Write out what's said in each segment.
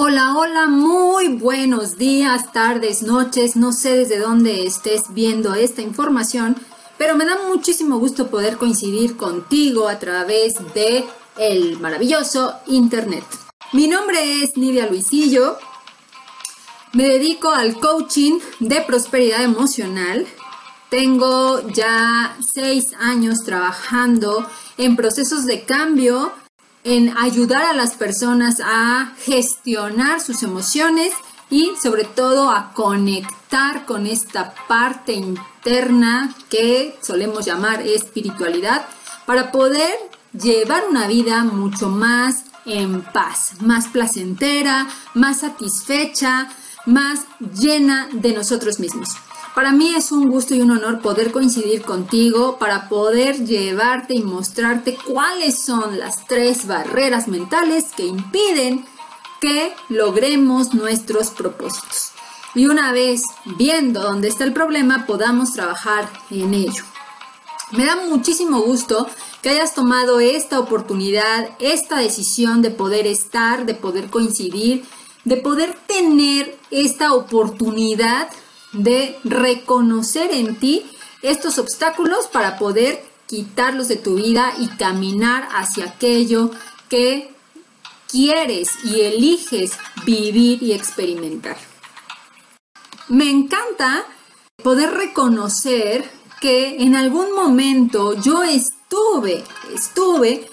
Hola, hola, muy buenos días, tardes, noches, no sé desde dónde estés viendo esta información, pero me da muchísimo gusto poder coincidir contigo a través de el maravilloso internet. Mi nombre es Nidia Luisillo. Me dedico al coaching de prosperidad emocional. Tengo ya seis años trabajando en procesos de cambio en ayudar a las personas a gestionar sus emociones y sobre todo a conectar con esta parte interna que solemos llamar espiritualidad para poder llevar una vida mucho más en paz, más placentera, más satisfecha, más llena de nosotros mismos. Para mí es un gusto y un honor poder coincidir contigo para poder llevarte y mostrarte cuáles son las tres barreras mentales que impiden que logremos nuestros propósitos. Y una vez viendo dónde está el problema, podamos trabajar en ello. Me da muchísimo gusto que hayas tomado esta oportunidad, esta decisión de poder estar, de poder coincidir, de poder tener esta oportunidad de reconocer en ti estos obstáculos para poder quitarlos de tu vida y caminar hacia aquello que quieres y eliges vivir y experimentar. Me encanta poder reconocer que en algún momento yo estuve, estuve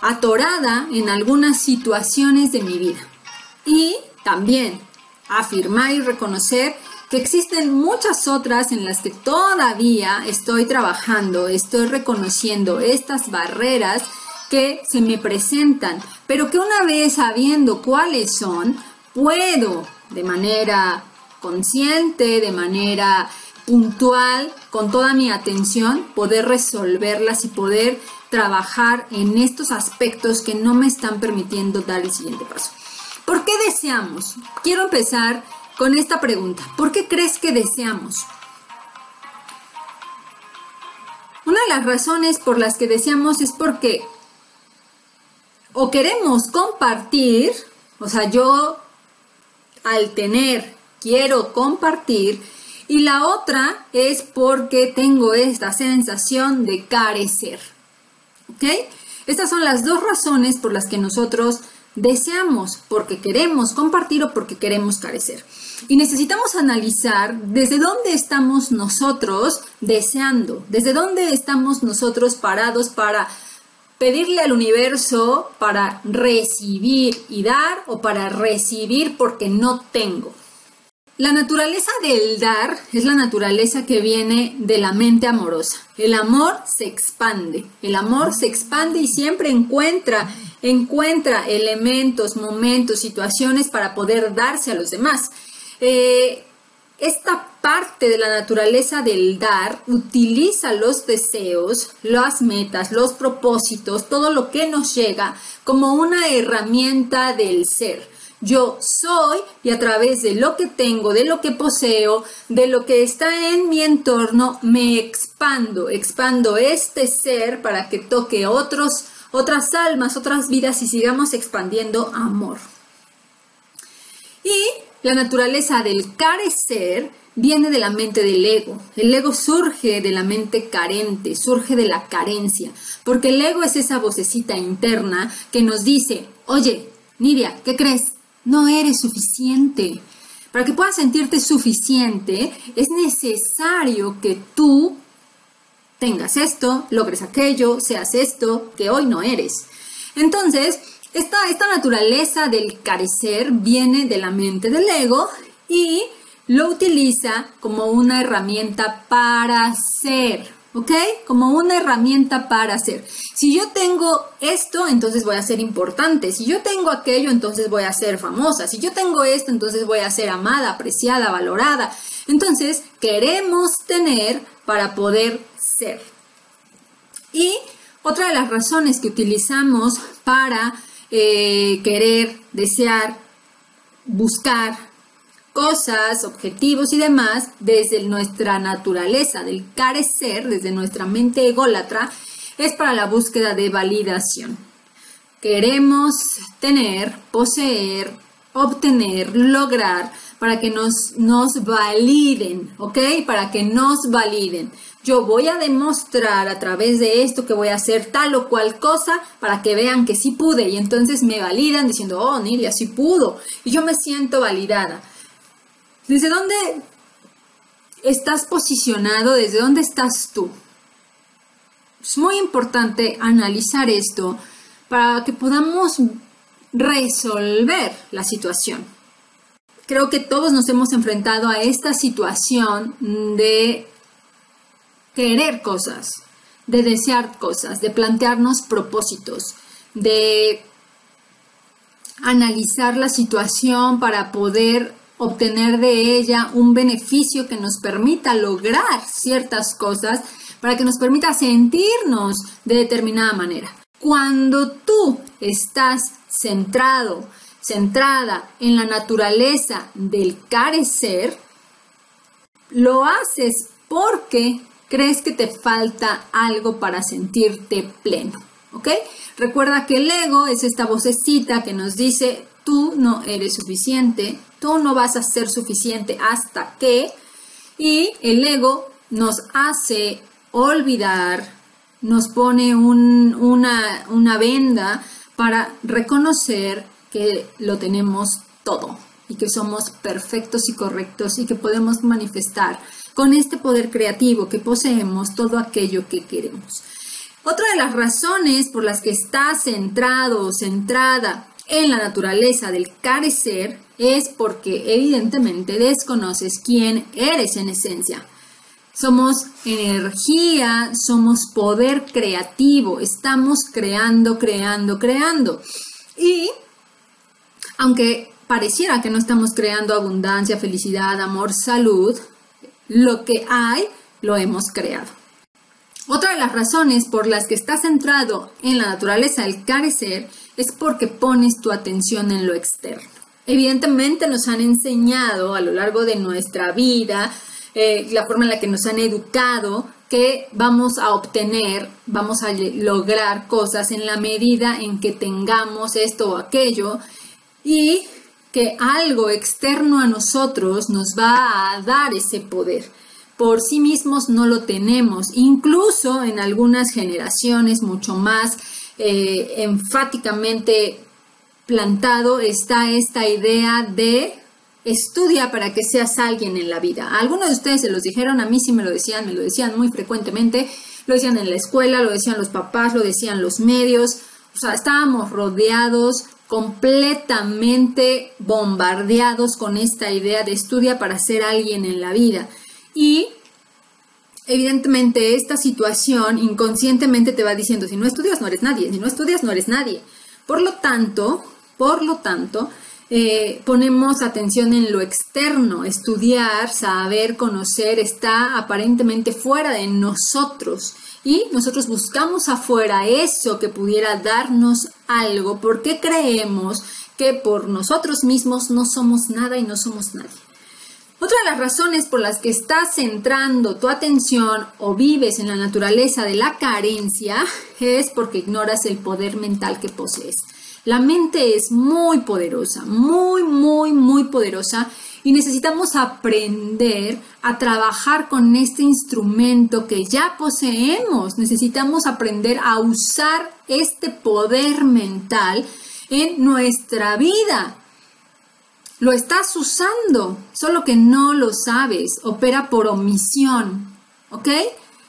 atorada en algunas situaciones de mi vida. Y también afirmar y reconocer existen muchas otras en las que todavía estoy trabajando, estoy reconociendo estas barreras que se me presentan, pero que una vez sabiendo cuáles son, puedo de manera consciente, de manera puntual, con toda mi atención, poder resolverlas y poder trabajar en estos aspectos que no me están permitiendo dar el siguiente paso. ¿Por qué deseamos? Quiero empezar con esta pregunta. ¿Por qué crees que deseamos? Una de las razones por las que deseamos es porque o queremos compartir, o sea, yo al tener quiero compartir, y la otra es porque tengo esta sensación de carecer. ¿Ok? Estas son las dos razones por las que nosotros deseamos, porque queremos compartir o porque queremos carecer. Y necesitamos analizar desde dónde estamos nosotros deseando, desde dónde estamos nosotros parados para pedirle al universo para recibir y dar o para recibir porque no tengo. La naturaleza del dar es la naturaleza que viene de la mente amorosa. El amor se expande, el amor se expande y siempre encuentra, encuentra elementos, momentos, situaciones para poder darse a los demás. Eh, esta parte de la naturaleza del dar utiliza los deseos, las metas, los propósitos, todo lo que nos llega como una herramienta del ser. Yo soy y a través de lo que tengo, de lo que poseo, de lo que está en mi entorno, me expando, expando este ser para que toque otros, otras almas, otras vidas y sigamos expandiendo amor. Y la naturaleza del carecer viene de la mente del ego. El ego surge de la mente carente, surge de la carencia, porque el ego es esa vocecita interna que nos dice, oye, Nidia, ¿qué crees? No eres suficiente. Para que puedas sentirte suficiente, es necesario que tú tengas esto, logres aquello, seas esto, que hoy no eres. Entonces, esta, naturaleza del carecer viene de la mente del ego y lo utiliza como una herramienta para ser, ¿ok? Como una herramienta para ser. Si yo tengo esto, entonces voy a ser importante. Si yo tengo aquello, entonces voy a ser famosa. Si yo tengo esto, entonces voy a ser amada, apreciada, valorada. Entonces, queremos tener para poder ser. Y otra de las razones que utilizamos para eh, querer, desear, buscar cosas, objetivos y demás desde nuestra naturaleza del carecer, desde nuestra mente ególatra, es para la búsqueda de validación. Queremos tener, poseer obtener, lograr, para que nos, nos validen, ¿ok? Para que nos validen. Yo voy a demostrar a través de esto que voy a hacer tal o cual cosa para que vean que sí pude y entonces me validan diciendo, oh, Nidia, sí pudo. Y yo me siento validada. ¿Desde dónde estás posicionado? ¿Desde dónde estás tú? Es muy importante analizar esto para que podamos resolver la situación. Creo que todos nos hemos enfrentado a esta situación de querer cosas, de desear cosas, de plantearnos propósitos, de analizar la situación para poder obtener de ella un beneficio que nos permita lograr ciertas cosas, para que nos permita sentirnos de determinada manera. Cuando tú estás centrado, centrada en la naturaleza del carecer, lo haces porque crees que te falta algo para sentirte pleno, ¿ok? Recuerda que el ego es esta vocecita que nos dice, tú no eres suficiente, tú no vas a ser suficiente hasta que, y el ego nos hace olvidar, nos pone una, una venda para reconocer que lo tenemos todo y que somos perfectos y correctos y que podemos manifestar con este poder creativo que poseemos todo aquello que queremos. Otra de las razones por las que estás centrado o centrada en la naturaleza del carecer es porque evidentemente desconoces quién eres en esencia. Somos energía, somos poder creativo, estamos creando, creando, creando. Y aunque pareciera que no estamos creando abundancia, felicidad, amor, salud, lo que hay lo hemos creado. Otra de las razones por las que estás centrado en la naturaleza del carecer es porque pones tu atención en lo externo. Evidentemente nos han enseñado a lo largo de nuestra vida, eh, la forma en la que nos han educado, que vamos a obtener, vamos a lograr cosas en la medida en que tengamos esto o aquello y que algo externo a nosotros nos va a dar ese poder. Por sí mismos no lo tenemos. Incluso en algunas generaciones mucho más eh, enfáticamente plantado está esta idea de estudia para que seas alguien en la vida. Algunos de ustedes se los dijeron, a mí sí me lo decían, me lo decían muy frecuentemente, lo decían en la escuela, lo decían los papás, lo decían los medios, o sea, estábamos rodeados completamente bombardeados con esta idea de estudia para ser alguien en la vida. Y evidentemente esta situación inconscientemente te va diciendo, si no estudias no eres nadie, si no estudias no eres nadie. Por lo tanto, por lo tanto, eh, ponemos atención en lo externo, estudiar, saber, conocer, está aparentemente fuera de nosotros y nosotros buscamos afuera eso que pudiera darnos algo porque creemos que por nosotros mismos no somos nada y no somos nadie. Otra de las razones por las que estás centrando tu atención o vives en la naturaleza de la carencia es porque ignoras el poder mental que posees. La mente es muy poderosa, muy, muy, muy poderosa y necesitamos aprender a trabajar con este instrumento que ya poseemos. Necesitamos aprender a usar este poder mental en nuestra vida. Lo estás usando, solo que no lo sabes. Opera por omisión, ¿ok?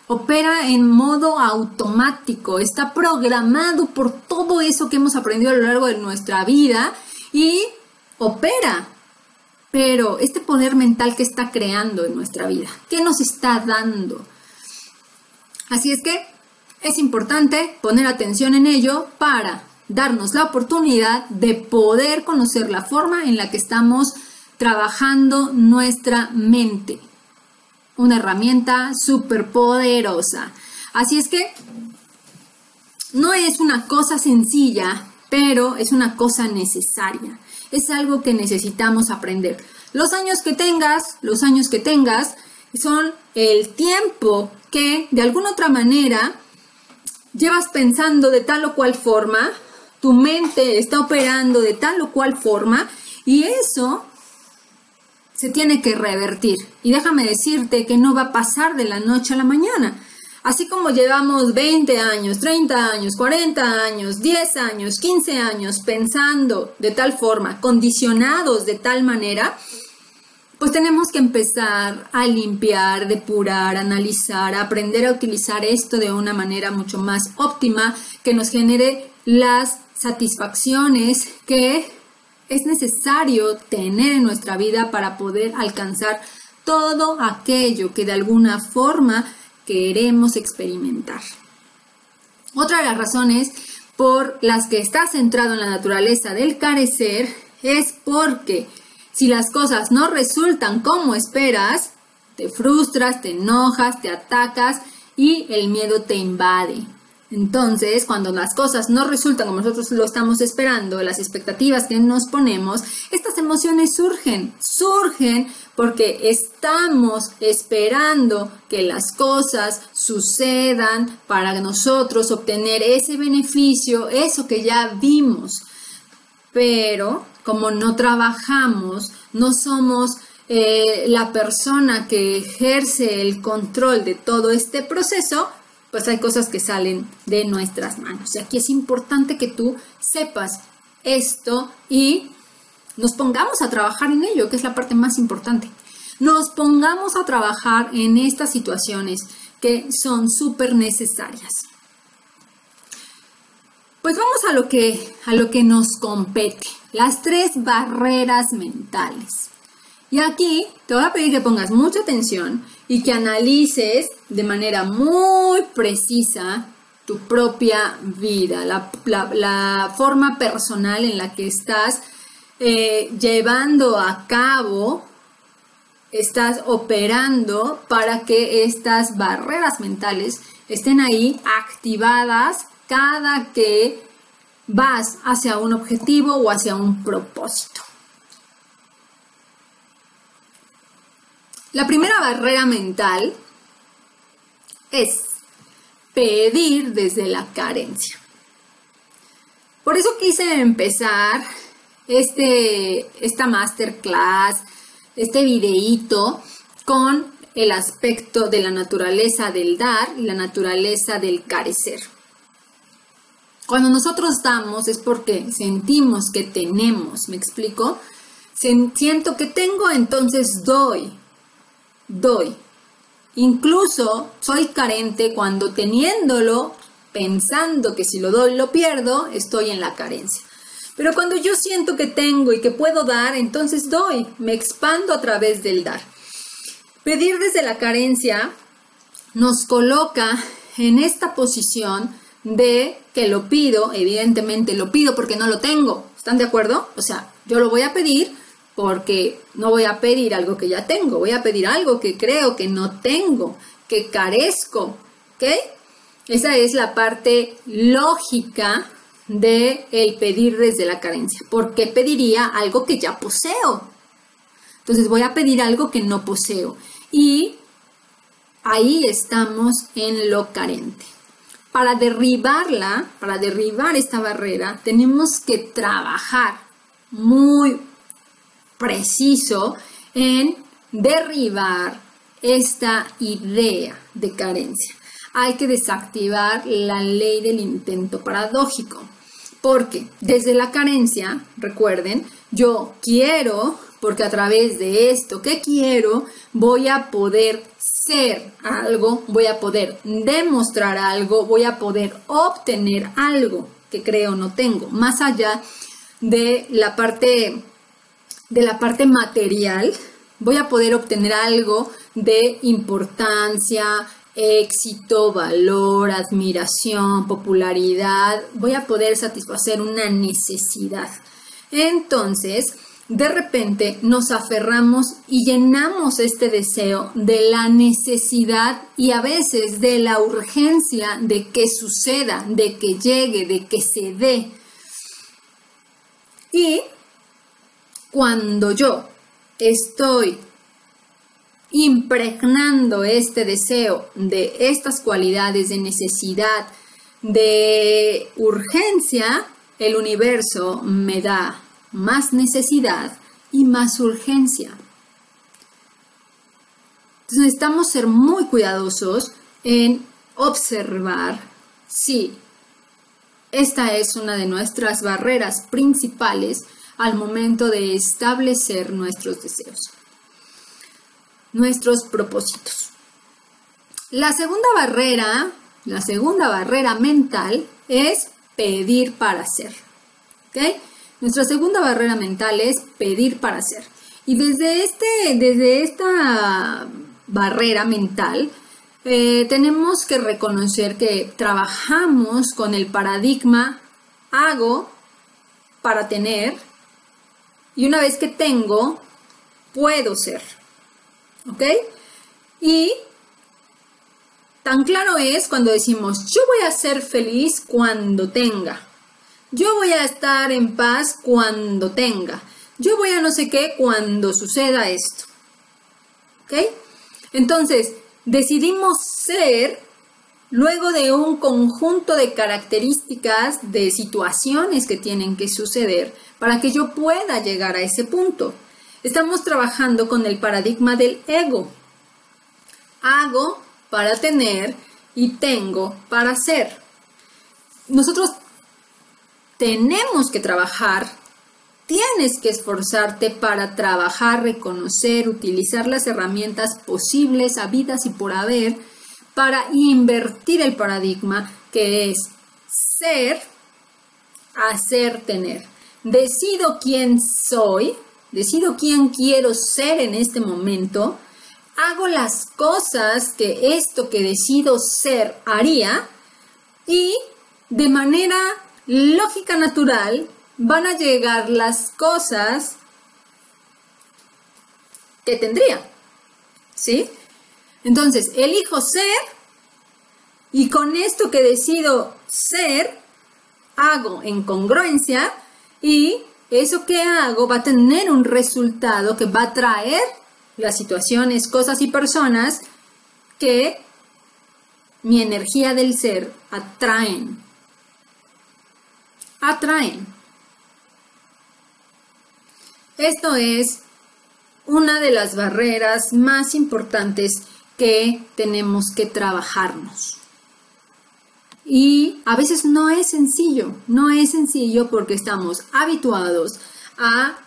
Opera en modo automático, está programado por todo eso que hemos aprendido a lo largo de nuestra vida y opera pero este poder mental que está creando en nuestra vida, ¿qué nos está dando? Así es que es importante poner atención en ello para darnos la oportunidad de poder conocer la forma en la que estamos trabajando nuestra mente. Una herramienta súper poderosa. Así es que no es una cosa sencilla, pero es una cosa necesaria es algo que necesitamos aprender. Los años que tengas, los años que tengas, son el tiempo que de alguna otra manera llevas pensando de tal o cual forma, tu mente está operando de tal o cual forma Y eso se tiene que revertir. Y déjame decirte que no va a pasar de la noche a la mañana. Así como llevamos 20 años, 30 años, 40 años, 10 años, 15 años pensando de tal forma, condicionados de tal manera, pues tenemos que empezar a limpiar, depurar, analizar, aprender a utilizar esto de una manera mucho más óptima que nos genere las satisfacciones que es necesario tener en nuestra vida para poder alcanzar todo aquello que de alguna forma queremos experimentar. Otra de las razones por las que estás centrado en la naturaleza del carecer es porque si las cosas no resultan como esperas, te frustras, te enojas, te atacas y el miedo te invade. Entonces, cuando las cosas no resultan como nosotros lo estamos esperando, las expectativas que nos ponemos, estas emociones surgen, surgen porque estamos esperando que las cosas sucedan para nosotros obtener ese beneficio, eso que ya vimos. Pero como no trabajamos, no somos eh, la persona que ejerce el control de todo este proceso, pues hay cosas que salen de nuestras manos. Y aquí es importante que tú sepas esto y nos pongamos a trabajar en ello, que es la parte más importante. Nos pongamos a trabajar en estas situaciones que son súper necesarias. Pues vamos a lo, que, a lo que nos compete, las tres barreras mentales. Y aquí te voy a pedir que pongas mucha atención y que analices de manera muy precisa tu propia vida, la, forma personal en la que estás eh, llevando a cabo, estás operando para que estas barreras mentales estén ahí activadas cada que vas hacia un objetivo o hacia un propósito. La primera barrera mental es pedir desde la carencia. Por eso quise empezar este, esta masterclass, este videíto con el aspecto de la naturaleza del dar y la naturaleza del carecer. Cuando nosotros damos es porque sentimos que tenemos, ¿me explico? Siento que tengo, entonces doy doy. Incluso soy carente cuando teniéndolo, pensando que si lo doy lo pierdo, estoy en la carencia. Pero cuando yo siento que tengo y que puedo dar, entonces doy, me expando a través del dar. Pedir desde la carencia nos coloca en esta posición de que lo pido, evidentemente lo pido porque no lo tengo. ¿Están de acuerdo? O sea, yo lo voy a pedir porque no voy a pedir algo que ya tengo, voy a pedir algo que creo que no tengo, que carezco, ¿ok? Esa es la parte lógica de el pedir desde la carencia, porque pediría algo que ya poseo. Entonces voy a pedir algo que no poseo y ahí estamos en lo carente. Para derribarla, para derribar esta barrera, tenemos que trabajar muy preciso en derribar esta idea de carencia. Hay que desactivar la ley del intento paradójico. Porque desde la carencia, recuerden, yo quiero, porque a través de esto que quiero, voy a poder ser algo, voy a poder demostrar algo, voy a poder obtener algo que creo no tengo, más allá de la parte de la parte material, voy a poder obtener algo de importancia, éxito, valor, admiración, popularidad, voy a poder satisfacer una necesidad. Entonces, de repente nos aferramos y llenamos este deseo de la necesidad y a veces de la urgencia de que suceda, de que llegue, de que se dé. Y cuando yo estoy impregnando este deseo de estas cualidades de necesidad, de urgencia, el universo me da más necesidad y más urgencia. Entonces necesitamos ser muy cuidadosos en observar si esta es una de nuestras barreras principales al momento de establecer nuestros deseos, nuestros propósitos. La segunda barrera, la segunda barrera mental es pedir para hacer. Nuestra segunda barrera mental es pedir para hacer. Y desde, este, desde esta barrera mental, eh, tenemos que reconocer que trabajamos con el paradigma hago para tener y una vez que tengo, puedo ser. ¿Ok? Y tan claro es cuando decimos yo voy a ser feliz cuando tenga. Yo voy a estar en paz cuando tenga. Yo voy a no sé qué cuando suceda esto. ¿Ok? Entonces, decidimos ser luego de un conjunto de características, de situaciones que tienen que suceder para que yo pueda llegar a ese punto. Estamos trabajando con el paradigma del ego. Hago para tener y tengo para ser. Nosotros tenemos que trabajar Tienes que esforzarte para trabajar, reconocer, utilizar las herramientas posibles, habidas y por haber, para invertir el paradigma que es ser, hacer, tener. Decido quién soy, decido quién quiero ser en este momento, hago las cosas que esto que decido ser haría y de manera lógica natural van a llegar las cosas que tendría. ¿Sí? Entonces, elijo ser y con esto que decido ser, hago en congruencia y eso que hago va a tener un resultado que va a traer las situaciones, cosas y personas que mi energía del ser atraen. Atraen. Esto es una de las barreras más importantes que tenemos que trabajarnos. Y a veces no es sencillo, no es sencillo porque estamos habituados a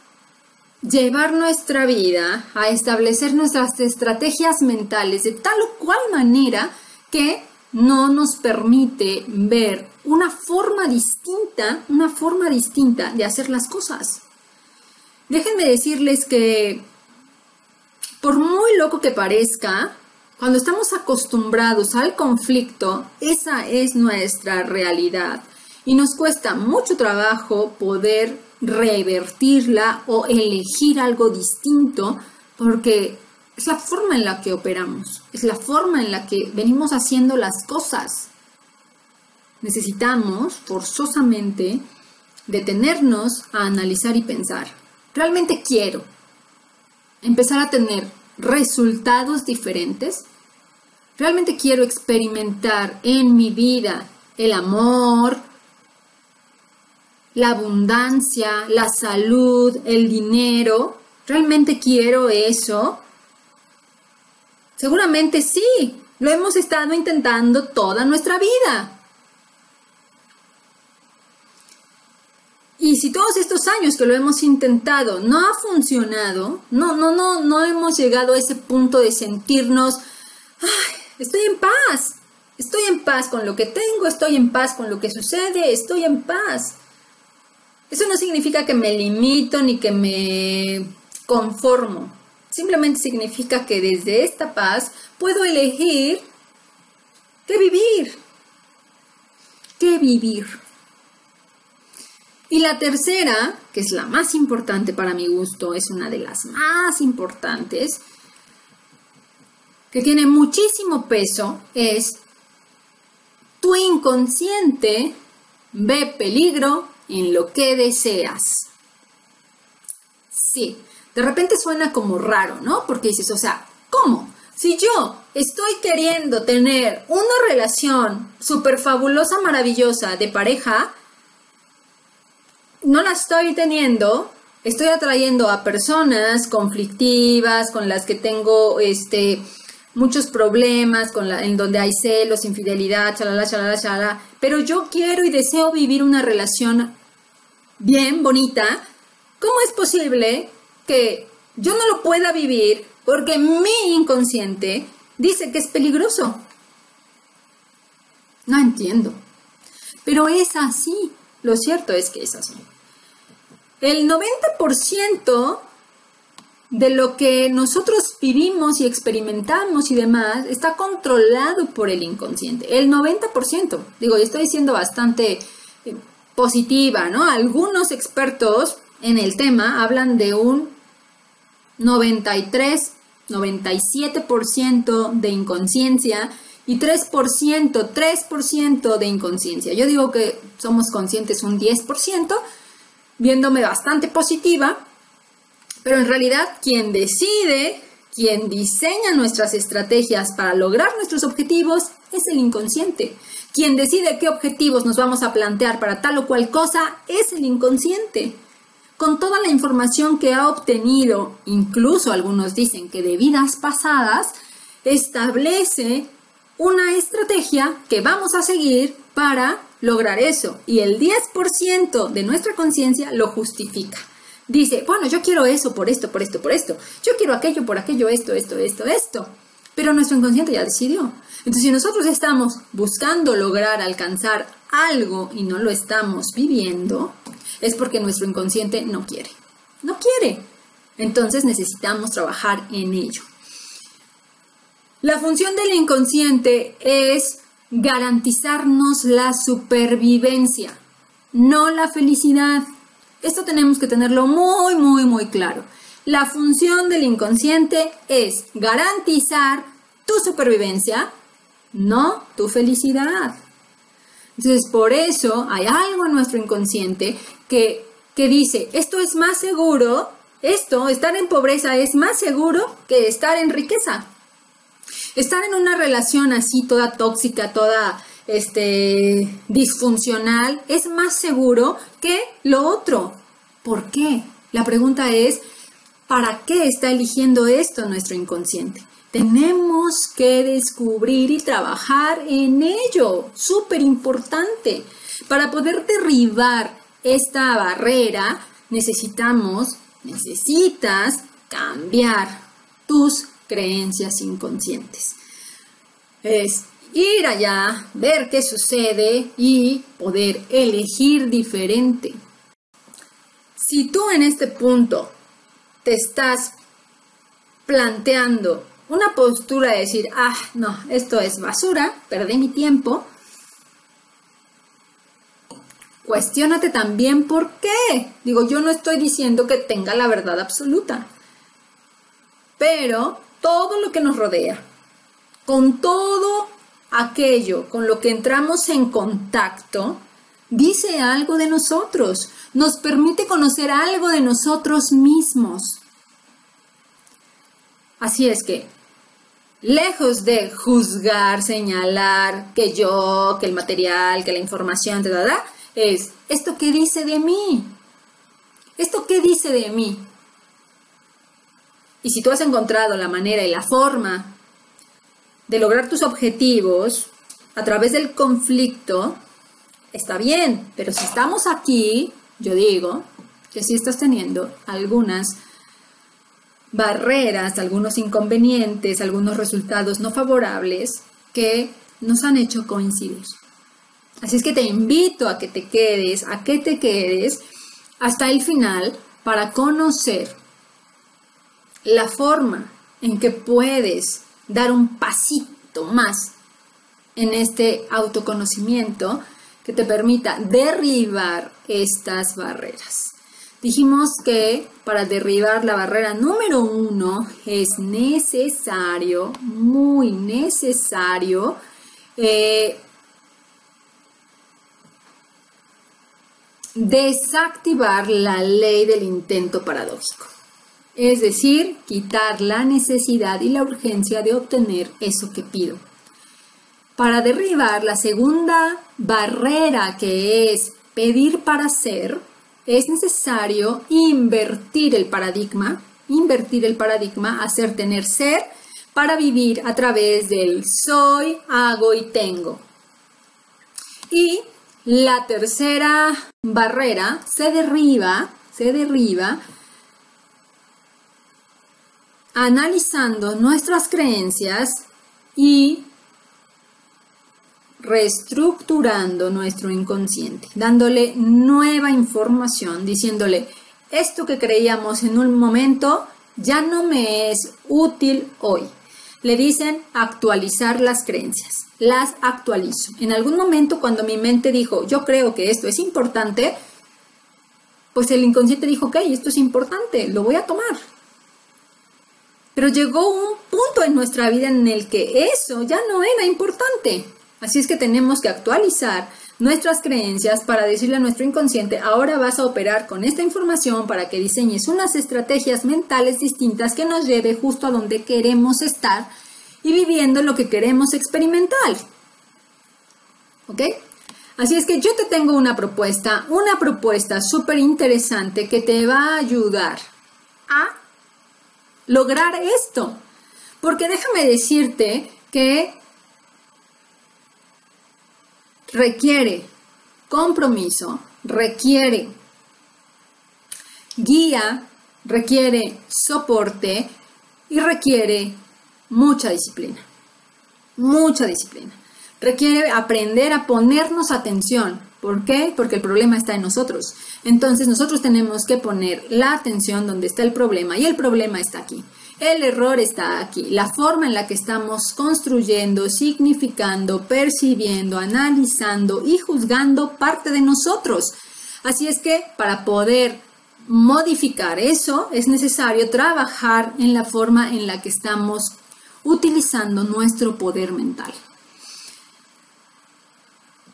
llevar nuestra vida, a establecer nuestras estrategias mentales de tal o cual manera que no nos permite ver una forma distinta, una forma distinta de hacer las cosas. Déjenme decirles que, por muy loco que parezca, cuando estamos acostumbrados al conflicto, esa es nuestra realidad. Y nos cuesta mucho trabajo poder revertirla o elegir algo distinto porque es la forma en la que operamos, es la forma en la que venimos haciendo las cosas. Necesitamos forzosamente detenernos a analizar y pensar. Realmente quiero empezar a tener resultados diferentes, realmente quiero experimentar en mi vida el amor, la abundancia, la salud, el dinero, realmente quiero eso. Seguramente sí, lo hemos estado intentando toda nuestra vida. Y si todos estos años que lo hemos intentado no ha funcionado, no, no, no, no hemos llegado a ese punto de sentirnos, ay, estoy en paz, estoy en paz con lo que tengo, estoy en paz con lo que sucede, estoy en paz. Eso no significa que me limito ni que me conformo. Simplemente significa que desde esta paz puedo elegir qué vivir. ¿Qué vivir? Y la tercera, que es la más importante para mi gusto, es una de las más importantes, que tiene muchísimo peso, es tu inconsciente ve peligro en lo que deseas. Sí, de repente suena como raro, ¿no? Porque dices, o sea, ¿cómo? Si yo estoy queriendo tener una relación súper fabulosa, maravillosa de pareja, no la estoy teniendo estoy atrayendo a personas conflictivas, con las que tengo este, muchos problemas, con la, en donde hay celos, infidelidad, chalala, chalala, chalala, pero yo quiero y deseo vivir una relación bien, bonita, ¿cómo es posible que yo no lo pueda vivir porque mi inconsciente dice que es peligroso? No entiendo. Pero es así. Lo cierto es que es así. El 90% de lo que nosotros vivimos y experimentamos y demás está controlado por el inconsciente. El 90%. Digo, estoy siendo bastante eh, positiva, ¿no? Algunos expertos en el tema hablan de un 93, 97% de inconsciencia y 3%, 3% de inconsciencia. Yo digo que somos conscientes un 10%, viéndome bastante positiva, pero en realidad quien decide, quien diseña nuestras estrategias para lograr nuestros objetivos es el inconsciente. Quien decide qué objetivos nos vamos a plantear para tal o cual cosa es el inconsciente. Con toda la información que ha obtenido, incluso algunos dicen que de vidas pasadas, establece una estrategia que vamos a seguir para lograr eso. Y el 10% de nuestra conciencia lo justifica. Dice, bueno, yo quiero eso por esto, por esto, por esto. Yo quiero aquello por aquello, esto, esto, esto, esto. Pero nuestro inconsciente ya decidió. Entonces, si nosotros estamos buscando lograr alcanzar algo y no lo estamos viviendo, es porque nuestro inconsciente no quiere. No quiere. Entonces necesitamos trabajar en ello. La función del inconsciente es garantizarnos la supervivencia, no la felicidad. Esto tenemos que tenerlo muy, muy, muy claro. La función del inconsciente es garantizar tu supervivencia, no tu felicidad. Entonces, por eso hay algo en nuestro inconsciente que, que dice, esto es más seguro, esto, estar en pobreza es más seguro que estar en riqueza. Estar en una relación así toda tóxica, toda este disfuncional es más seguro que lo otro. ¿Por qué? La pregunta es ¿para qué está eligiendo esto nuestro inconsciente? Tenemos que descubrir y trabajar en ello, súper importante. Para poder derribar esta barrera, necesitamos, necesitas cambiar tus creencias inconscientes. Es ir allá, ver qué sucede y poder elegir diferente. Si tú en este punto te estás planteando una postura de decir, ah, no, esto es basura, perdí mi tiempo, cuestiónate también por qué. Digo, yo no estoy diciendo que tenga la verdad absoluta, pero todo lo que nos rodea, con todo aquello con lo que entramos en contacto, dice algo de nosotros, nos permite conocer algo de nosotros mismos. Así es que, lejos de juzgar, señalar que yo, que el material, que la información, te da, es esto que dice de mí. ¿Esto qué dice de mí? Y si tú has encontrado la manera y la forma de lograr tus objetivos a través del conflicto, está bien, pero si estamos aquí, yo digo que si estás teniendo algunas barreras, algunos inconvenientes, algunos resultados no favorables que nos han hecho coincidir. Así es que te invito a que te quedes, a que te quedes hasta el final para conocer la forma en que puedes dar un pasito más en este autoconocimiento que te permita derribar estas barreras. Dijimos que para derribar la barrera número uno es necesario, muy necesario, eh, desactivar la ley del intento paradójico es decir, quitar la necesidad y la urgencia de obtener eso que pido. Para derribar la segunda barrera que es pedir para ser, es necesario invertir el paradigma, invertir el paradigma, hacer tener ser para vivir a través del soy, hago y tengo. Y la tercera barrera se derriba, se derriba analizando nuestras creencias y reestructurando nuestro inconsciente, dándole nueva información, diciéndole, esto que creíamos en un momento ya no me es útil hoy. Le dicen actualizar las creencias, las actualizo. En algún momento cuando mi mente dijo, yo creo que esto es importante, pues el inconsciente dijo, ok, esto es importante, lo voy a tomar. Pero llegó un punto en nuestra vida en el que eso ya no era importante. Así es que tenemos que actualizar nuestras creencias para decirle a nuestro inconsciente, ahora vas a operar con esta información para que diseñes unas estrategias mentales distintas que nos lleve justo a donde queremos estar y viviendo lo que queremos experimentar. ¿Ok? Así es que yo te tengo una propuesta, una propuesta súper interesante que te va a ayudar a lograr esto. Porque déjame decirte que requiere compromiso, requiere guía, requiere soporte y requiere mucha disciplina. Mucha disciplina. Requiere aprender a ponernos atención. ¿Por qué? Porque el problema está en nosotros. Entonces nosotros tenemos que poner la atención donde está el problema y el problema está aquí. El error está aquí, la forma en la que estamos construyendo, significando, percibiendo, analizando y juzgando parte de nosotros. Así es que para poder modificar eso es necesario trabajar en la forma en la que estamos utilizando nuestro poder mental.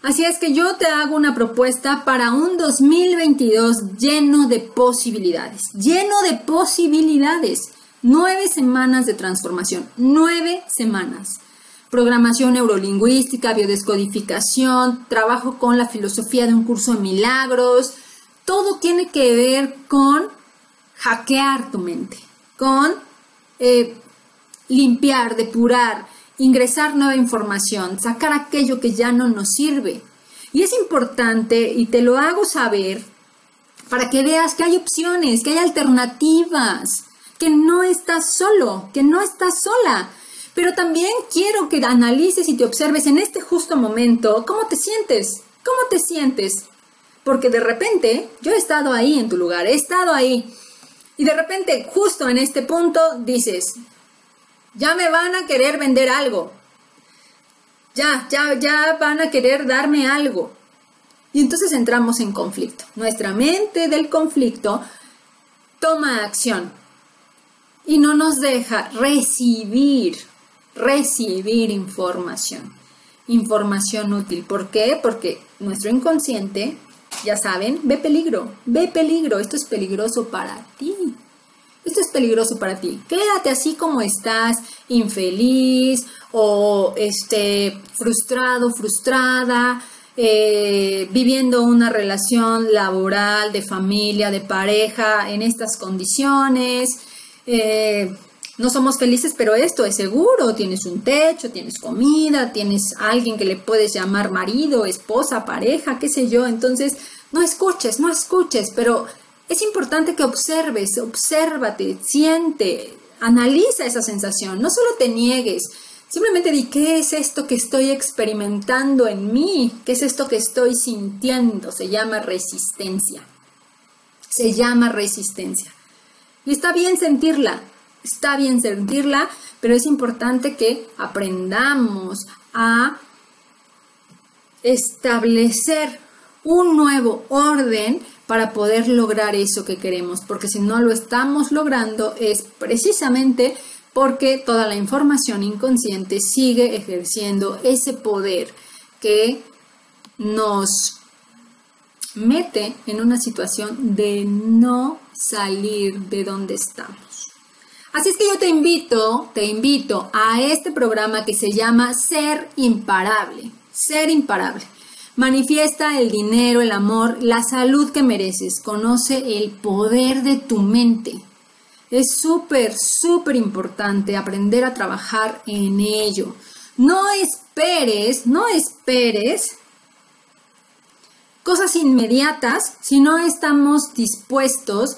Así es que yo te hago una propuesta para un 2022 lleno de posibilidades, lleno de posibilidades. Nueve semanas de transformación, nueve semanas. Programación neurolingüística, biodescodificación, trabajo con la filosofía de un curso de milagros. Todo tiene que ver con hackear tu mente, con eh, limpiar, depurar, ingresar nueva información, sacar aquello que ya no nos sirve. Y es importante, y te lo hago saber, para que veas que hay opciones, que hay alternativas que no estás solo, que no estás sola. Pero también quiero que analices y te observes en este justo momento cómo te sientes, cómo te sientes. Porque de repente yo he estado ahí en tu lugar, he estado ahí. Y de repente, justo en este punto, dices, ya me van a querer vender algo. Ya, ya, ya van a querer darme algo. Y entonces entramos en conflicto. Nuestra mente del conflicto toma acción y no nos deja recibir, recibir información, información útil. ¿Por qué? Porque nuestro inconsciente, ya saben, ve peligro, ve peligro, esto es peligroso para ti. Esto es peligroso para ti. Quédate así como estás, infeliz o este, frustrado, frustrada, eh, viviendo una relación laboral, de familia, de pareja en estas condiciones. Eh, no somos felices, pero esto es seguro, tienes un techo, tienes comida, tienes alguien que le puedes llamar marido, esposa, pareja, qué sé yo, entonces no escuches, no escuches, pero es importante que observes, obsérvate, siente, analiza esa sensación, no solo te niegues, simplemente di qué es esto que estoy experimentando en mí, qué es esto que estoy sintiendo, se llama resistencia, se llama resistencia. Y está bien sentirla, está bien sentirla, pero es importante que aprendamos a establecer un nuevo orden para poder lograr eso que queremos, porque si no lo estamos logrando es precisamente porque toda la información inconsciente sigue ejerciendo ese poder que nos mete en una situación de no salir de donde estamos. Así es que yo te invito, te invito a este programa que se llama Ser Imparable. Ser Imparable. Manifiesta el dinero, el amor, la salud que mereces. Conoce el poder de tu mente. Es súper, súper importante aprender a trabajar en ello. No esperes, no esperes cosas inmediatas si no estamos dispuestos,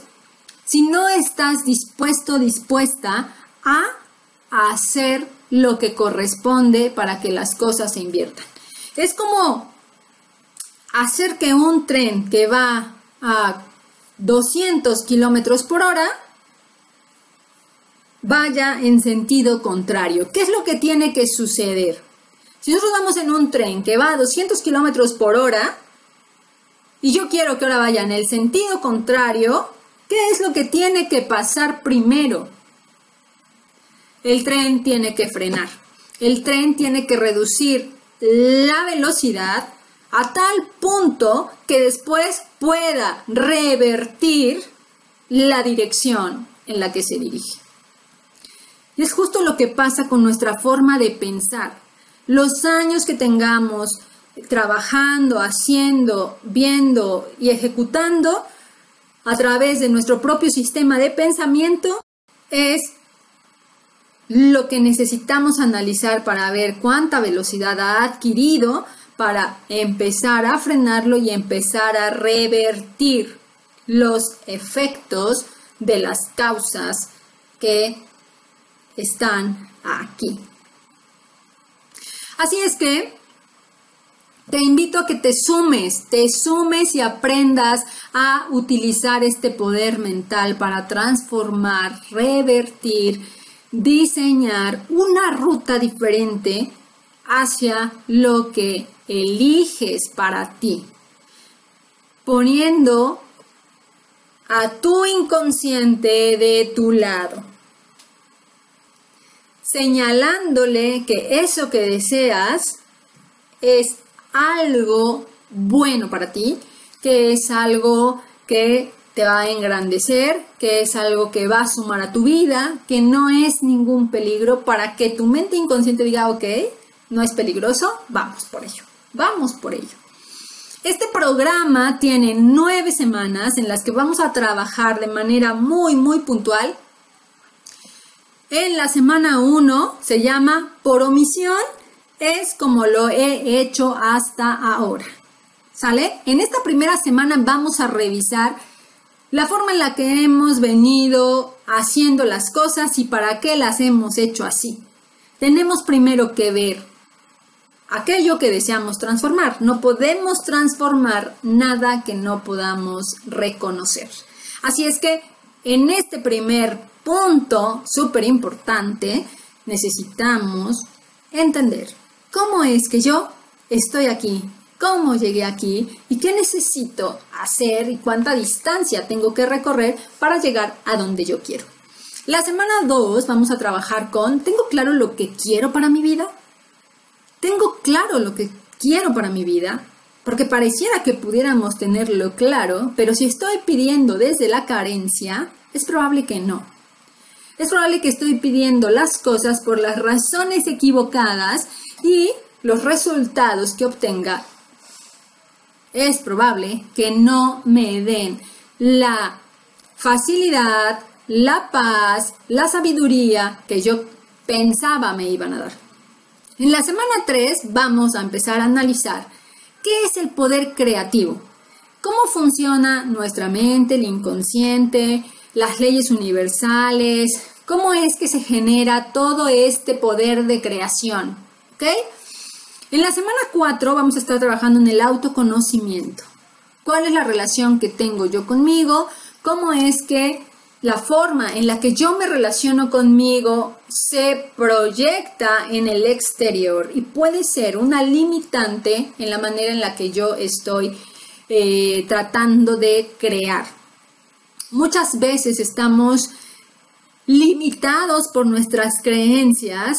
si no estás dispuesto, dispuesta a hacer lo que corresponde para que las cosas se inviertan. Es como hacer que un tren que va a 200 kilómetros por hora vaya en sentido contrario. ¿Qué es lo que tiene que suceder? Si nosotros vamos en un tren que va a 200 kilómetros por hora y yo quiero que ahora vaya en el sentido contrario, ¿qué es lo que tiene que pasar primero? El tren tiene que frenar. El tren tiene que reducir la velocidad a tal punto que después pueda revertir la dirección en la que se dirige. Y es justo lo que pasa con nuestra forma de pensar. Los años que tengamos trabajando, haciendo, viendo y ejecutando a través de nuestro propio sistema de pensamiento es lo que necesitamos analizar para ver cuánta velocidad ha adquirido para empezar a frenarlo y empezar a revertir los efectos de las causas que están aquí. Así es que te invito a que te sumes, te sumes y aprendas a utilizar este poder mental para transformar, revertir, diseñar una ruta diferente hacia lo que eliges para ti, poniendo a tu inconsciente de tu lado, señalándole que eso que deseas es algo bueno para ti, que es algo que te va a engrandecer, que es algo que va a sumar a tu vida, que no es ningún peligro para que tu mente inconsciente diga, ok, no es peligroso, vamos por ello. Vamos por ello. Este programa tiene nueve semanas en las que vamos a trabajar de manera muy, muy puntual. En la semana 1 se llama por omisión, es como lo he hecho hasta ahora. ¿Sale? En esta primera semana vamos a revisar la forma en la que hemos venido haciendo las cosas y para qué las hemos hecho así. Tenemos primero que ver aquello que deseamos transformar. No podemos transformar nada que no podamos reconocer. Así es que en este primer punto súper importante necesitamos entender cómo es que yo estoy aquí, cómo llegué aquí y qué necesito hacer y cuánta distancia tengo que recorrer para llegar a donde yo quiero. La semana 2 vamos a trabajar con, ¿tengo claro lo que quiero para mi vida? Tengo claro lo que quiero para mi vida, porque pareciera que pudiéramos tenerlo claro, pero si estoy pidiendo desde la carencia, es probable que no. Es probable que estoy pidiendo las cosas por las razones equivocadas y los resultados que obtenga es probable que no me den la facilidad, la paz, la sabiduría que yo pensaba me iban a dar. En la semana 3 vamos a empezar a analizar qué es el poder creativo, cómo funciona nuestra mente, el inconsciente, las leyes universales, cómo es que se genera todo este poder de creación. ¿Ok? En la semana 4 vamos a estar trabajando en el autoconocimiento. ¿Cuál es la relación que tengo yo conmigo? ¿Cómo es que la forma en la que yo me relaciono conmigo se proyecta en el exterior y puede ser una limitante en la manera en la que yo estoy eh, tratando de crear. Muchas veces estamos limitados por nuestras creencias,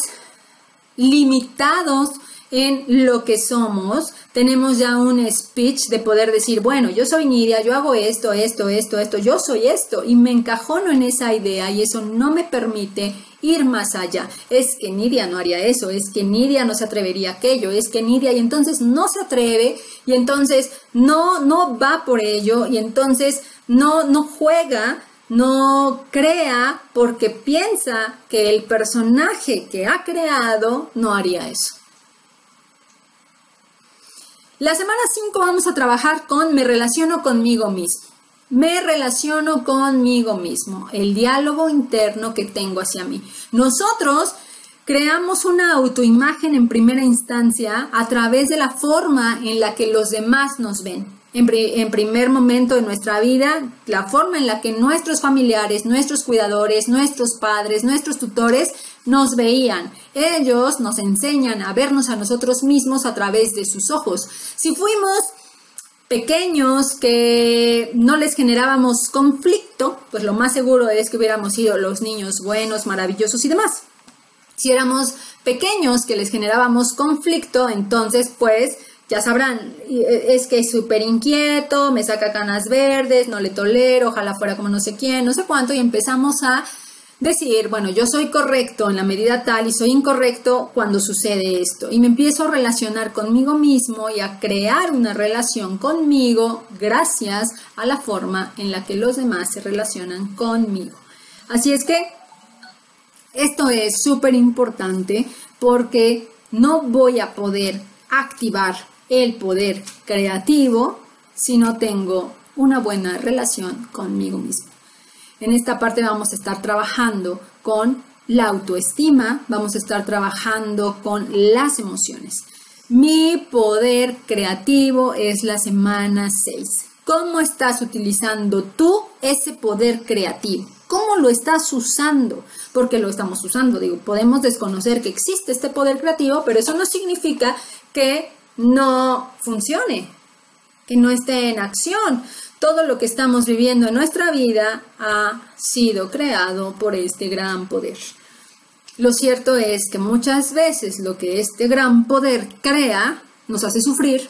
limitados en lo que somos, tenemos ya un speech de poder decir, bueno, yo soy Nidia, yo hago esto, esto, esto, esto, yo soy esto y me encajono en esa idea y eso no me permite ir más allá. Es que Nidia no haría eso, es que Nidia no se atrevería a aquello, es que Nidia y entonces no se atreve y entonces no no va por ello y entonces no no juega no crea porque piensa que el personaje que ha creado no haría eso. La semana 5 vamos a trabajar con me relaciono conmigo mismo. Me relaciono conmigo mismo, el diálogo interno que tengo hacia mí. Nosotros creamos una autoimagen en primera instancia a través de la forma en la que los demás nos ven. En, primer momento de nuestra vida, la forma en la que nuestros familiares, nuestros cuidadores, nuestros padres, nuestros tutores nos veían. Ellos nos enseñan a vernos a nosotros mismos a través de sus ojos. Si fuimos pequeños que no les generábamos conflicto, pues lo más seguro es que hubiéramos sido los niños buenos, maravillosos y demás. Si éramos pequeños que les generábamos conflicto, entonces pues ya sabrán, es que es súper inquieto, me saca canas verdes, no le tolero, ojalá fuera como no sé quién, no sé cuánto, y empezamos a decir, bueno, yo soy correcto en la medida tal y soy incorrecto cuando sucede esto. Y me empiezo a relacionar conmigo mismo y a crear una relación conmigo gracias a la forma en la que los demás se relacionan conmigo. Así es que esto es súper importante porque no voy a poder activar el poder creativo si no tengo una buena relación conmigo mismo. En esta parte vamos a estar trabajando con la autoestima, vamos a estar trabajando con las emociones. Mi poder creativo es la semana 6. ¿Cómo estás utilizando tú ese poder creativo? ¿Cómo lo estás usando? Porque lo estamos usando. Digo, podemos desconocer que existe este poder creativo, pero eso no significa que no funcione, que no esté en acción todo lo que estamos viviendo en nuestra vida ha sido creado por este gran poder. Lo cierto es que muchas veces lo que este gran poder crea nos hace sufrir,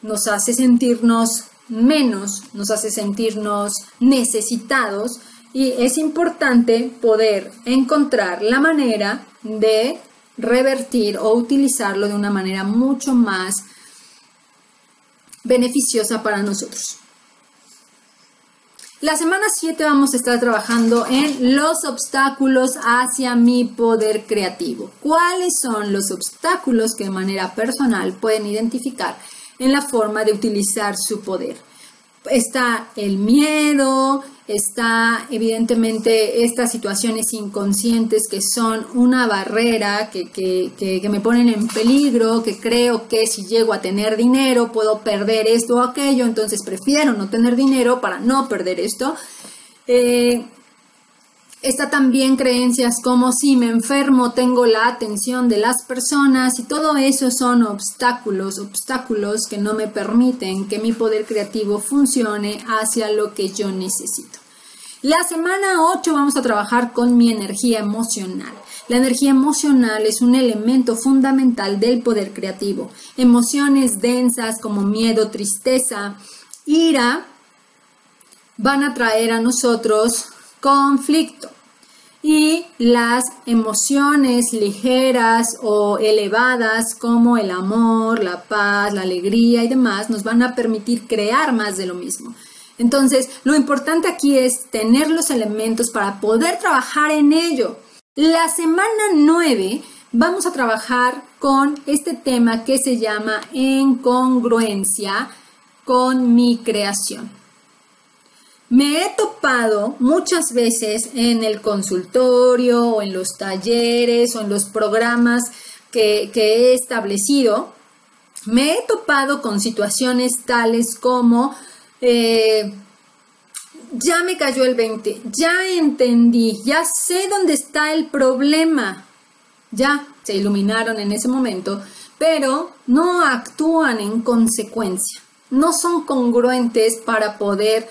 nos hace sentirnos menos, nos hace sentirnos necesitados y es importante poder encontrar la manera de revertir o utilizarlo de una manera mucho más beneficiosa para nosotros. La semana 7 vamos a estar trabajando en los obstáculos hacia mi poder creativo. ¿Cuáles son los obstáculos que de manera personal pueden identificar en la forma de utilizar su poder? Está el miedo, está evidentemente estas situaciones inconscientes que son una barrera, que, que, me ponen en peligro, que creo que si llego a tener dinero puedo perder esto o aquello, entonces prefiero no tener dinero para no perder esto. Eh, Está también creencias como si me enfermo tengo la atención de las personas y todo eso son obstáculos, obstáculos que no me permiten que mi poder creativo funcione hacia lo que yo necesito. La semana 8 vamos a trabajar con mi energía emocional. La energía emocional es un elemento fundamental del poder creativo. Emociones densas como miedo, tristeza, ira van a traer a nosotros conflicto. Y las emociones ligeras o elevadas como el amor, la paz, la alegría y demás nos van a permitir crear más de lo mismo. Entonces, lo importante aquí es tener los elementos para poder trabajar en ello. La semana 9 vamos a trabajar con este tema que se llama incongruencia con mi creación. Me he topado muchas veces en el consultorio o en los talleres o en los programas que, he establecido, me he topado con situaciones tales como eh, ya me cayó el 20, ya entendí, ya sé dónde está el problema, ya se iluminaron en ese momento, pero no actúan en consecuencia, no son congruentes para poder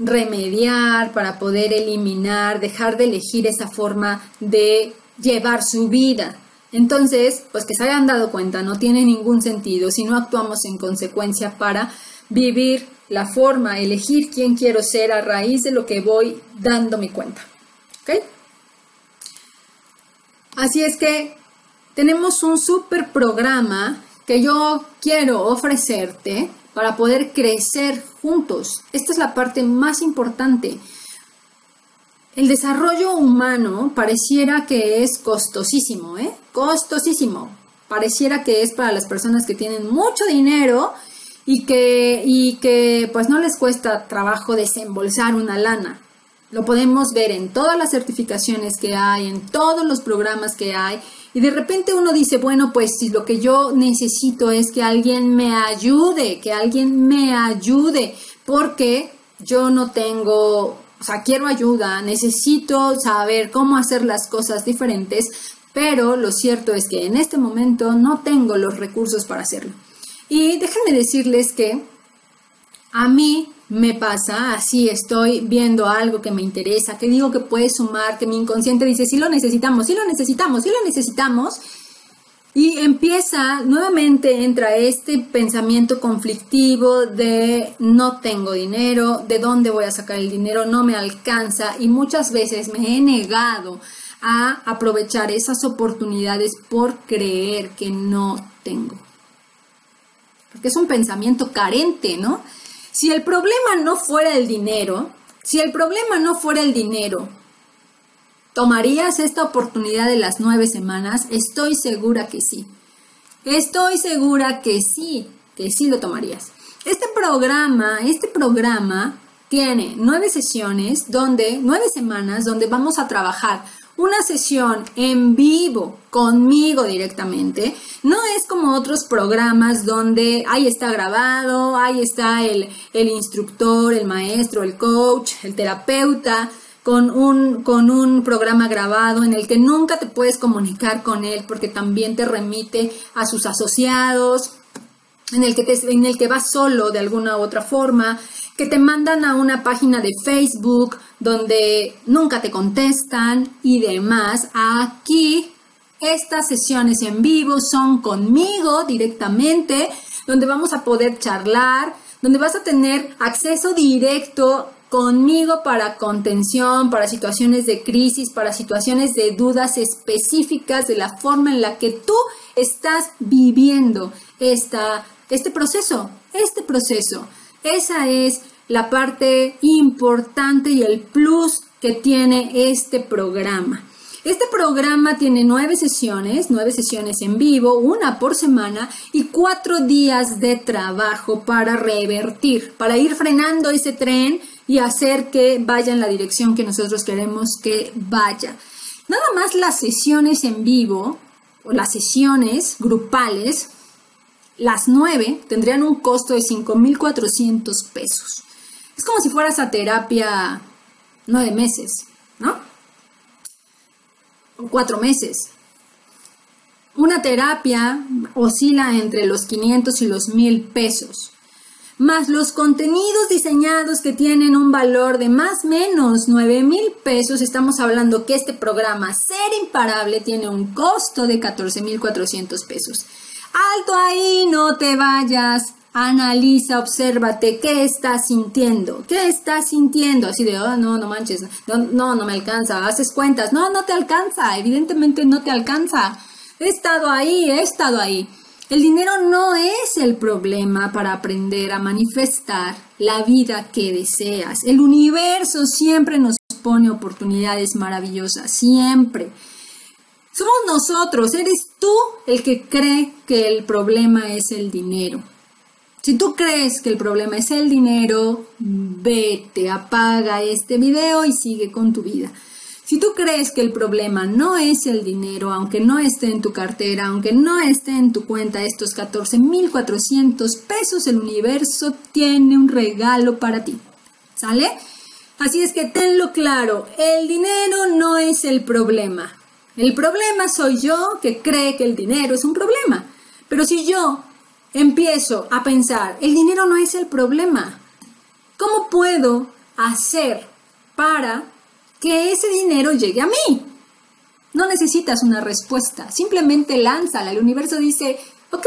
remediar, para poder eliminar, dejar de elegir esa forma de llevar su vida. Entonces, pues que se hayan dado cuenta, no tiene ningún sentido si no actuamos en consecuencia para vivir la forma, elegir quién quiero ser a raíz de lo que voy dando mi cuenta. ¿Ok? Así es que tenemos un super programa que yo quiero ofrecerte para poder crecer juntos. Esta es la parte más importante. El desarrollo humano pareciera que es costosísimo, ¿eh? Costosísimo. Pareciera que es para las personas que tienen mucho dinero y que, y que pues no les cuesta trabajo desembolsar una lana. Lo podemos ver en todas las certificaciones que hay, en todos los programas que hay. Y de repente uno dice, bueno, pues si lo que yo necesito es que alguien me ayude, que alguien me ayude, porque yo no tengo, o sea, quiero ayuda, necesito saber cómo hacer las cosas diferentes, pero lo cierto es que en este momento no tengo los recursos para hacerlo. Y déjenme decirles que a mí me pasa, así estoy viendo algo que me interesa, que digo que puede sumar, que mi inconsciente dice, sí lo necesitamos, sí lo necesitamos, sí lo necesitamos. Y empieza, nuevamente entra este pensamiento conflictivo de no tengo dinero, de dónde voy a sacar el dinero, no me alcanza y muchas veces me he negado a aprovechar esas oportunidades por creer que no tengo porque es un pensamiento carente, ¿no? Si el problema no fuera el dinero, si el problema no fuera el dinero, ¿tomarías esta oportunidad de las nueve semanas? Estoy segura que sí. Estoy segura que sí, que sí lo tomarías. Este programa, este programa tiene nueve sesiones donde, nueve semanas donde vamos a trabajar una sesión en vivo conmigo directamente. No es como otros programas donde ahí está grabado, ahí está el, instructor, el maestro, el coach, el terapeuta. Con un, con un programa grabado en el que nunca te puedes comunicar con él porque también te remite a sus asociados, en el que, te, en el que vas solo de alguna u otra forma, que te mandan a una página de Facebook donde nunca te contestan y demás. Aquí estas sesiones en vivo son conmigo directamente, donde vamos a poder charlar, donde vas a tener acceso directo conmigo para contención, para situaciones de crisis, para situaciones de dudas específicas de la forma en la que tú estás viviendo esta, este proceso, este proceso. Esa es la parte importante y el plus que tiene este programa. Este programa tiene nueve sesiones, nueve sesiones en vivo, una por semana y cuatro días de trabajo para revertir, para ir frenando ese tren y hacer que vaya en la dirección que nosotros queremos que vaya. Nada más las sesiones en vivo o las sesiones grupales, las nueve tendrían un costo de 5.400 pesos. Es como si fueras a terapia nueve meses, ¿no? O cuatro meses. Una terapia oscila entre los 500 y los 1000 pesos, más los contenidos diseñados que tienen un valor de más menos 9 mil pesos. Estamos hablando que este programa Ser Imparable tiene un costo de 14 mil 400 pesos. Alto ahí, no te vayas. Analiza, obsérvate, ¿qué estás sintiendo? ¿Qué estás sintiendo? Así de, oh, no, no manches, no, no, no me alcanza, haces cuentas, no, no te alcanza, evidentemente no te alcanza. He estado ahí, he estado ahí. El dinero no es el problema para aprender a manifestar la vida que deseas. El universo siempre nos pone oportunidades maravillosas, siempre. Somos nosotros, eres tú el que cree que el problema es el dinero. Si tú crees que el problema es el dinero, vete, apaga este video y sigue con tu vida. Si tú crees que el problema no es el dinero, aunque no esté en tu cartera, aunque no esté en tu cuenta estos 14.400 pesos, el universo tiene un regalo para ti. ¿Sale? Así es que tenlo claro, el dinero no es el problema. El problema soy yo que cree que el dinero es un problema. Pero si yo empiezo a pensar, el dinero no es el problema. ¿Cómo puedo hacer para que ese dinero llegue a mí? No necesitas una respuesta, simplemente lánzala. El universo dice, ok,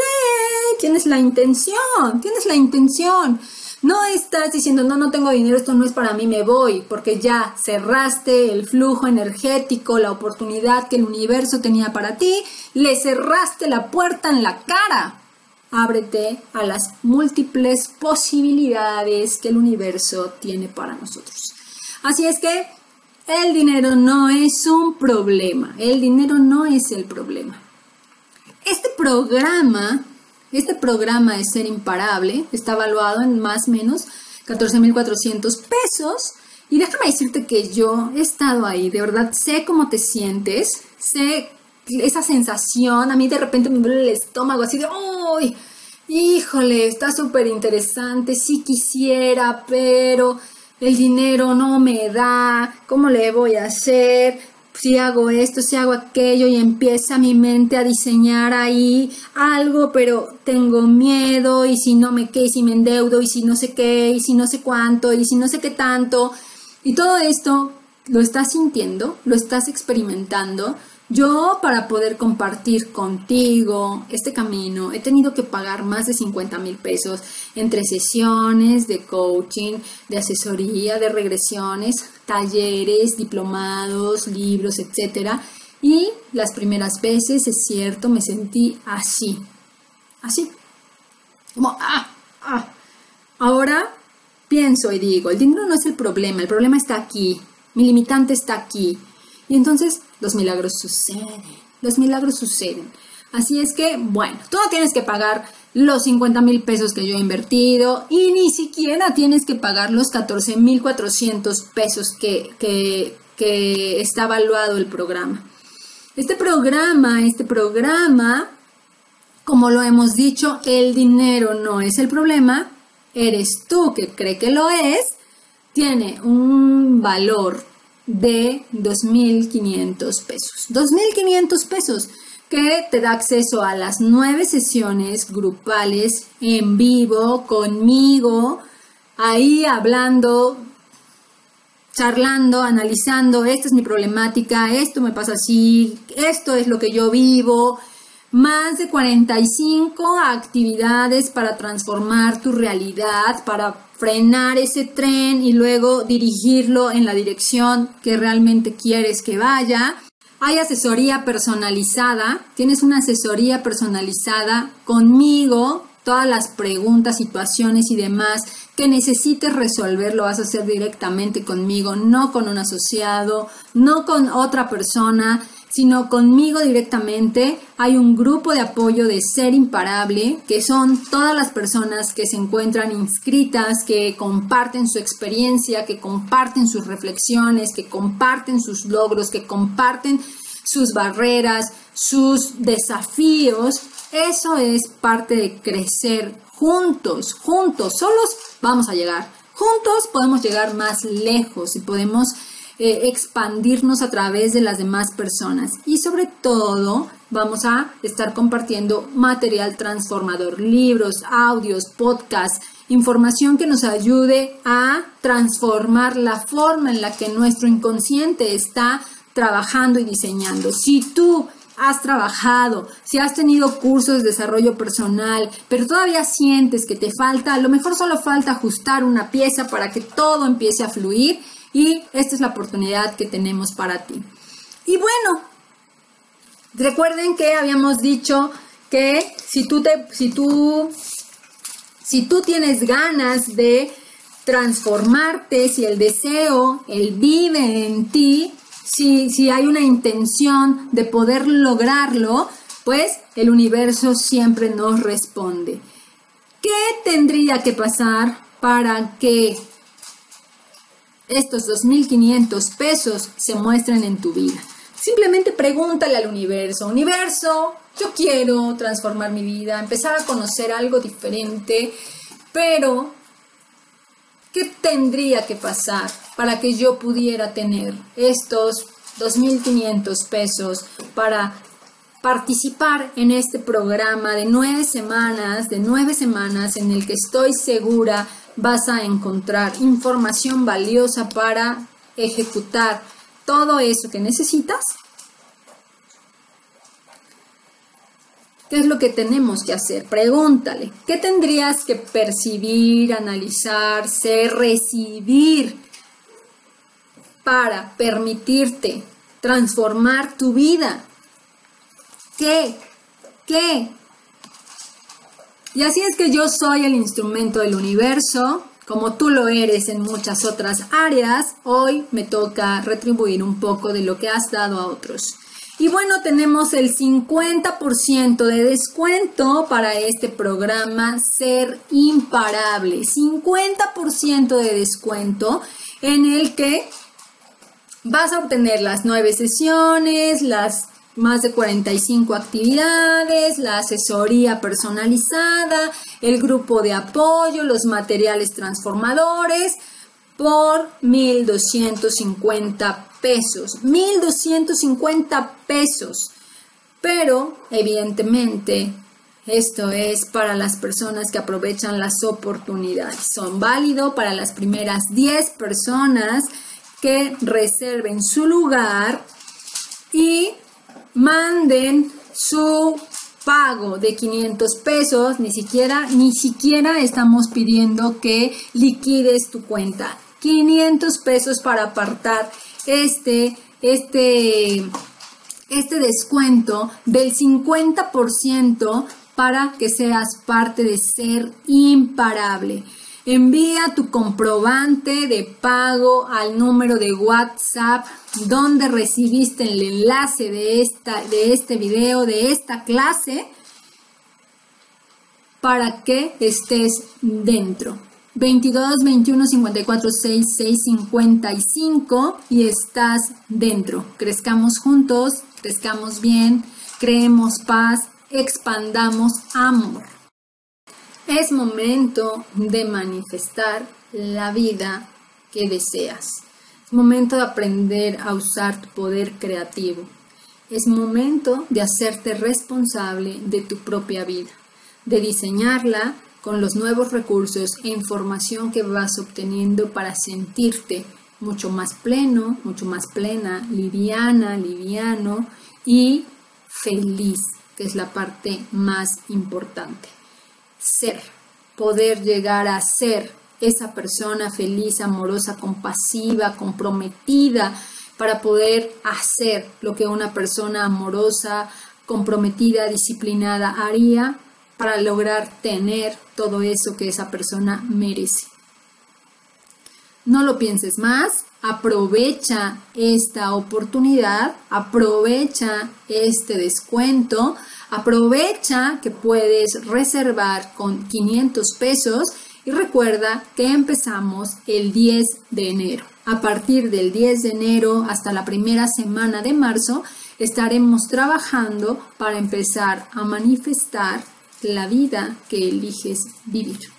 tienes la intención, tienes la intención. No estás diciendo, no, no tengo dinero, esto no es para mí, me voy, porque ya cerraste el flujo energético, la oportunidad que el universo tenía para ti, le cerraste la puerta en la cara. Ábrete a las múltiples posibilidades que el universo tiene para nosotros. Así es que el dinero no es un problema, el dinero no es el problema. Este programa, este programa de ser imparable, está evaluado en más o menos 14.400 pesos. Y déjame decirte que yo he estado ahí, de verdad sé cómo te sientes, sé esa sensación, a mí de repente me duele el estómago así de, ¡ay! Híjole, está súper interesante, sí quisiera, pero el dinero no me da, ¿cómo le voy a hacer? Si hago esto, si hago aquello y empieza mi mente a diseñar ahí algo, pero tengo miedo y si no me qué, y si me endeudo y si no sé qué, y si no sé cuánto, y si no sé qué tanto. Y todo esto lo estás sintiendo, lo estás experimentando, yo para poder compartir contigo este camino he tenido que pagar más de 50 mil pesos entre sesiones de coaching, de asesoría, de regresiones, talleres, diplomados, libros, etc. Y las primeras veces, es cierto, me sentí así, así, como, ah, ah. Ahora pienso y digo, el dinero no es el problema, el problema está aquí, mi limitante está aquí. Y entonces los milagros suceden, los milagros suceden. Así es que, bueno, tú no tienes que pagar los 50 mil pesos que yo he invertido y ni siquiera tienes que pagar los 14 mil 400 pesos que, que, está evaluado el programa. Este programa, este programa, como lo hemos dicho, el dinero no es el problema, eres tú que cree que lo es, tiene un valor de 2.500 pesos. 2.500 pesos que te da acceso a las nueve sesiones grupales en vivo conmigo, ahí hablando, charlando, analizando, esta es mi problemática, esto me pasa así, esto es lo que yo vivo, más de 45 actividades para transformar tu realidad, para frenar ese tren y luego dirigirlo en la dirección que realmente quieres que vaya. Hay asesoría personalizada, tienes una asesoría personalizada conmigo, todas las preguntas, situaciones y demás que necesites resolver lo vas a hacer directamente conmigo, no con un asociado, no con otra persona sino conmigo directamente. Hay un grupo de apoyo de Ser Imparable, que son todas las personas que se encuentran inscritas, que comparten su experiencia, que comparten sus reflexiones, que comparten sus logros, que comparten sus barreras, sus desafíos. Eso es parte de crecer juntos, juntos, solos vamos a llegar. Juntos podemos llegar más lejos y podemos eh, expandirnos a través de las demás personas y sobre todo vamos a estar compartiendo material transformador, libros, audios, podcasts, información que nos ayude a transformar la forma en la que nuestro inconsciente está trabajando y diseñando. Si tú has trabajado, si has tenido cursos de desarrollo personal, pero todavía sientes que te falta, a lo mejor solo falta ajustar una pieza para que todo empiece a fluir, y esta es la oportunidad que tenemos para ti. Y bueno, recuerden que habíamos dicho que si tú, te, si tú, si tú tienes ganas de transformarte, si el deseo, el vive en ti, si, si hay una intención de poder lograrlo, pues el universo siempre nos responde. ¿Qué tendría que pasar para que estos 2.500 pesos se muestran en tu vida. Simplemente pregúntale al universo, universo, yo quiero transformar mi vida, empezar a conocer algo diferente, pero ¿qué tendría que pasar para que yo pudiera tener estos 2.500 pesos para participar en este programa de nueve semanas, de nueve semanas en el que estoy segura vas a encontrar información valiosa para ejecutar todo eso que necesitas. ¿Qué es lo que tenemos que hacer? Pregúntale, ¿qué tendrías que percibir, analizar, ser, recibir para permitirte transformar tu vida? ¿Qué? ¿Qué? Y así es que yo soy el instrumento del universo, como tú lo eres en muchas otras áreas, hoy me toca retribuir un poco de lo que has dado a otros. Y bueno, tenemos el 50% de descuento para este programa Ser Imparable. 50% de descuento en el que vas a obtener las nueve sesiones, las más de 45 actividades, la asesoría personalizada, el grupo de apoyo, los materiales transformadores por 1.250 pesos, 1.250 pesos. Pero, evidentemente, esto es para las personas que aprovechan las oportunidades. Son válidos para las primeras 10 personas que reserven su lugar y manden su pago de 500 pesos, ni siquiera, ni siquiera estamos pidiendo que liquides tu cuenta. 500 pesos para apartar este, este, este descuento del 50% para que seas parte de ser imparable. Envía tu comprobante de pago al número de WhatsApp donde recibiste el enlace de, esta, de este video, de esta clase, para que estés dentro. 22 21 54 6 6 55 y estás dentro. Crezcamos juntos, crezcamos bien, creemos paz, expandamos amor. Es momento de manifestar la vida que deseas. Es momento de aprender a usar tu poder creativo. Es momento de hacerte responsable de tu propia vida, de diseñarla con los nuevos recursos e información que vas obteniendo para sentirte mucho más pleno, mucho más plena, liviana, liviano y feliz, que es la parte más importante. Ser, poder llegar a ser esa persona feliz, amorosa, compasiva, comprometida, para poder hacer lo que una persona amorosa, comprometida, disciplinada haría para lograr tener todo eso que esa persona merece. No lo pienses más, aprovecha esta oportunidad, aprovecha este descuento, aprovecha que puedes reservar con 500 pesos y recuerda que empezamos el 10 de enero. A partir del 10 de enero hasta la primera semana de marzo estaremos trabajando para empezar a manifestar la vida que eliges vivir.